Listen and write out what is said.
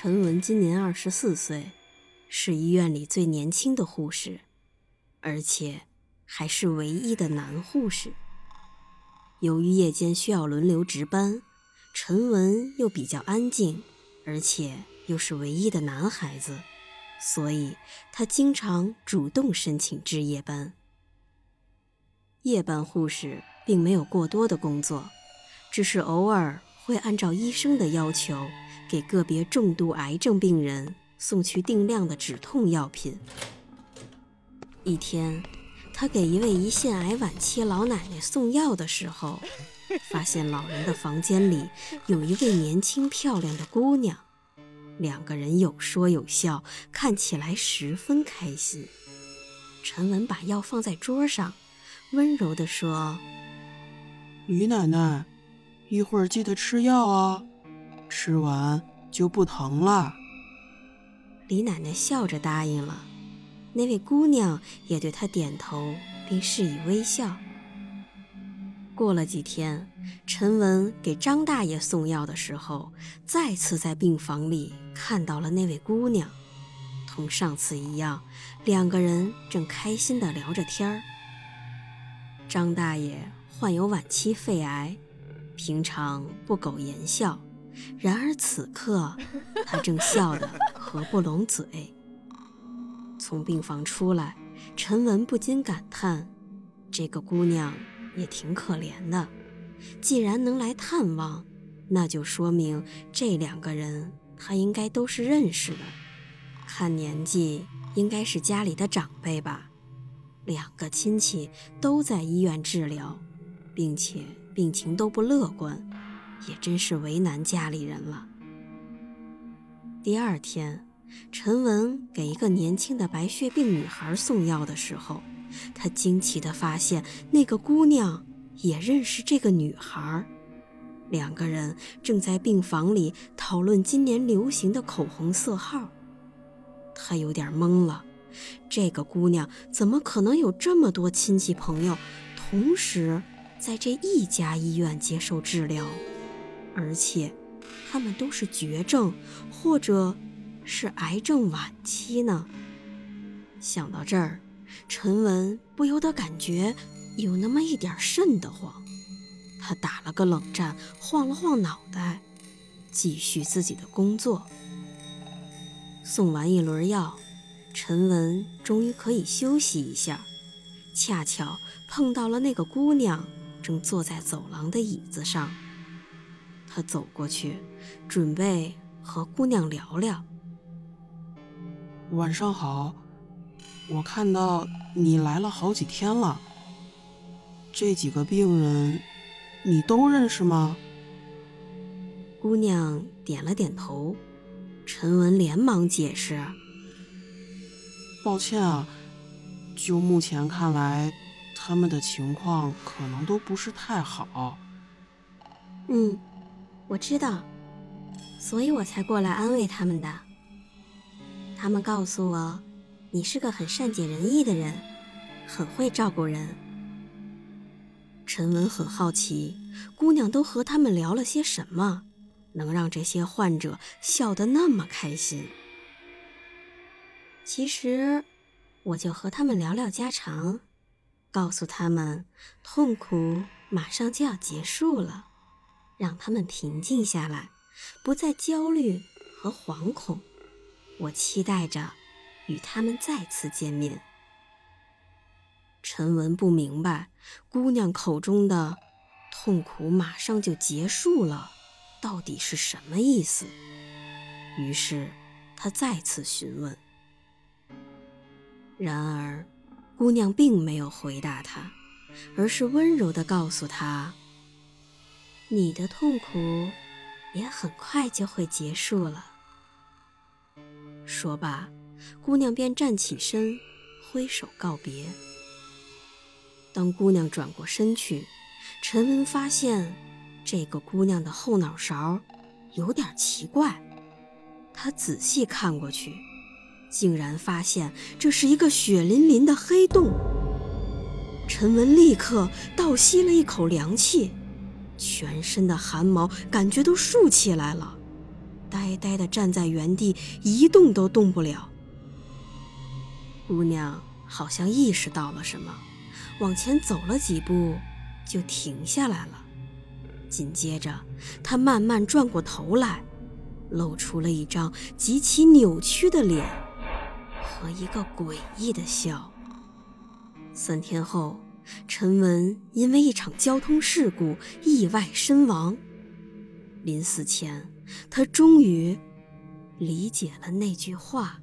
陈文今年二十四岁，是医院里最年轻的护士，而且还是唯一的男护士。由于夜间需要轮流值班，陈文又比较安静，而且又是唯一的男孩子，所以他经常主动申请值夜班。夜班护士并没有过多的工作，只是偶尔会按照医生的要求。给个别重度癌症病人送去定量的止痛药品。一天，他给一位胰腺癌晚期老奶奶送药的时候，发现老人的房间里有一位年轻漂亮的姑娘，两个人有说有笑，看起来十分开心。陈文把药放在桌上，温柔地说：“李奶奶，一会儿记得吃药啊。”吃完就不疼了。李奶奶笑着答应了，那位姑娘也对她点头，并示意微笑。过了几天，陈文给张大爷送药的时候，再次在病房里看到了那位姑娘，同上次一样，两个人正开心地聊着天儿。张大爷患有晚期肺癌，平常不苟言笑。然而此刻，他正笑得合不拢嘴。从病房出来，陈文不禁感叹：这个姑娘也挺可怜的。既然能来探望，那就说明这两个人他应该都是认识的。看年纪，应该是家里的长辈吧。两个亲戚都在医院治疗，并且病情都不乐观。也真是为难家里人了。第二天，陈文给一个年轻的白血病女孩送药的时候，他惊奇地发现那个姑娘也认识这个女孩。两个人正在病房里讨论今年流行的口红色号。他有点懵了，这个姑娘怎么可能有这么多亲戚朋友，同时在这一家医院接受治疗？而且，他们都是绝症，或者是癌症晚期呢。想到这儿，陈文不由得感觉有那么一点瘆得慌。他打了个冷战，晃了晃脑袋，继续自己的工作。送完一轮药，陈文终于可以休息一下。恰巧碰到了那个姑娘，正坐在走廊的椅子上。他走过去，准备和姑娘聊聊。晚上好，我看到你来了好几天了。这几个病人，你都认识吗？姑娘点了点头。陈文连忙解释：“抱歉啊，就目前看来，他们的情况可能都不是太好。”嗯。我知道，所以我才过来安慰他们的。他们告诉我，你是个很善解人意的人，很会照顾人。陈文很好奇，姑娘都和他们聊了些什么，能让这些患者笑得那么开心。其实，我就和他们聊聊家常，告诉他们，痛苦马上就要结束了。让他们平静下来，不再焦虑和惶恐。我期待着与他们再次见面。陈文不明白姑娘口中的“痛苦马上就结束了”到底是什么意思，于是他再次询问。然而，姑娘并没有回答他，而是温柔地告诉他。你的痛苦也很快就会结束了。说罢，姑娘便站起身，挥手告别。当姑娘转过身去，陈文发现这个姑娘的后脑勺有点奇怪。他仔细看过去，竟然发现这是一个血淋淋的黑洞。陈文立刻倒吸了一口凉气，全身的汗毛感觉都竖起来了，呆呆地站在原地，一动都动不了。姑娘好像意识到了什么，往前走了几步，就停下来了。紧接着，她慢慢转过头来，露出了一张极其扭曲的脸和一个诡异的笑。三天后，陈文因为一场交通事故意外身亡。临死前，他终于理解了那句话。